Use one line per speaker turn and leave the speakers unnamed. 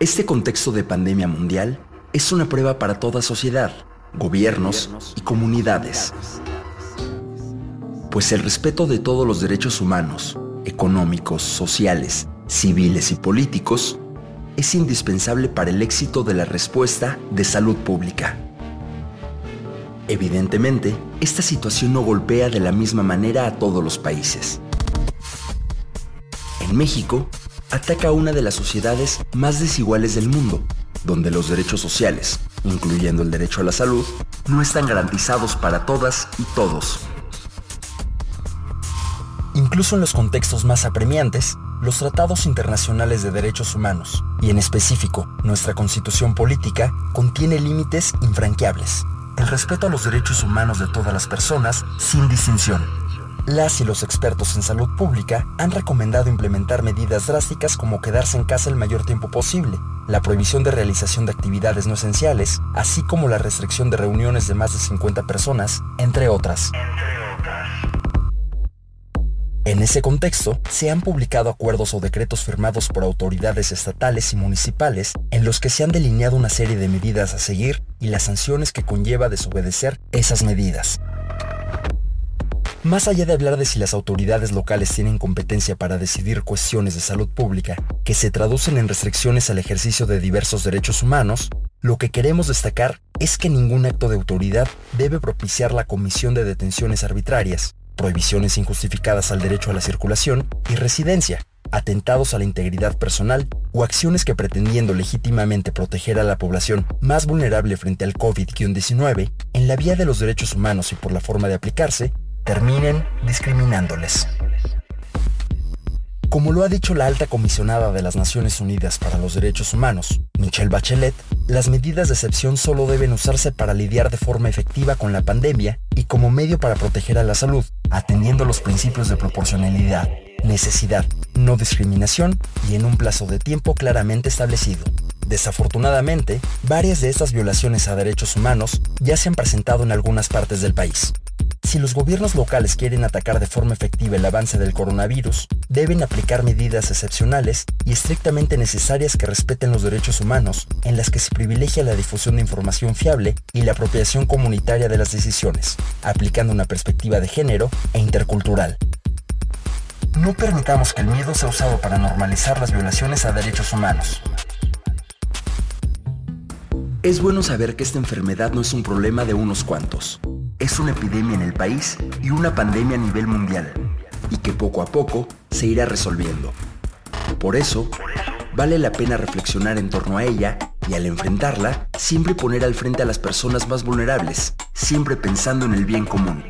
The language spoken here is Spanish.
Este contexto de pandemia mundial es una prueba para toda sociedad, gobiernos y comunidades. Pues el respeto de todos los derechos humanos, económicos, sociales, civiles y políticos es indispensable para el éxito de la respuesta de salud pública. Evidentemente, esta situación no golpea de la misma manera a todos los países. En México, ataca una de las sociedades más desiguales del mundo, donde los derechos sociales, incluyendo el derecho a la salud, no están garantizados para todas y todos. Incluso en los contextos más apremiantes, los tratados internacionales de derechos humanos, y en específico nuestra constitución política, contiene límites infranqueables. El respeto a los derechos humanos de todas las personas sin distinción las y los expertos en salud pública han recomendado implementar medidas drásticas como quedarse en casa el mayor tiempo posible, la prohibición de realización de actividades no esenciales, así como la restricción de reuniones de más de 50 personas, entre otras. En ese contexto, se han publicado acuerdos o decretos firmados por autoridades estatales y municipales en los que se han delineado una serie de medidas a seguir y las sanciones que conlleva desobedecer esas medidas. Más allá de hablar de si las autoridades locales tienen competencia para decidir cuestiones de salud pública que se traducen en restricciones al ejercicio de diversos derechos humanos, lo que queremos destacar es que ningún acto de autoridad debe propiciar la comisión de detenciones arbitrarias, prohibiciones injustificadas al derecho a la circulación y residencia, atentados a la integridad personal o acciones que pretendiendo legítimamente proteger a la población más vulnerable frente al COVID-19 en la vía de los derechos humanos y por la forma de aplicarse, terminen discriminándoles. Como lo ha dicho la alta comisionada de las Naciones Unidas para los Derechos Humanos, Michelle Bachelet, las medidas de excepción solo deben usarse para lidiar de forma efectiva con la pandemia y como medio para proteger a la salud, atendiendo los principios de proporcionalidad, necesidad, no discriminación y en un plazo de tiempo claramente establecido. Desafortunadamente, varias de estas violaciones a derechos humanos ya se han presentado en algunas partes del país, si los gobiernos locales quieren atacar de forma efectiva el avance del coronavirus, deben aplicar medidas excepcionales y estrictamente necesarias que respeten los derechos humanos, en las que se privilegia la difusión de información fiable y la apropiación comunitaria de las decisiones, aplicando una perspectiva de género e intercultural. No permitamos que el miedo sea usado para normalizar las violaciones a derechos humanos. Es bueno saber que esta enfermedad no es un problema de unos cuantos es una epidemia en el país y una pandemia a nivel mundial, y que poco a poco se irá resolviendo. Por eso, vale la pena reflexionar en torno a ella y al enfrentarla, siempre poner al frente a las personas más vulnerables, siempre pensando en el bien común.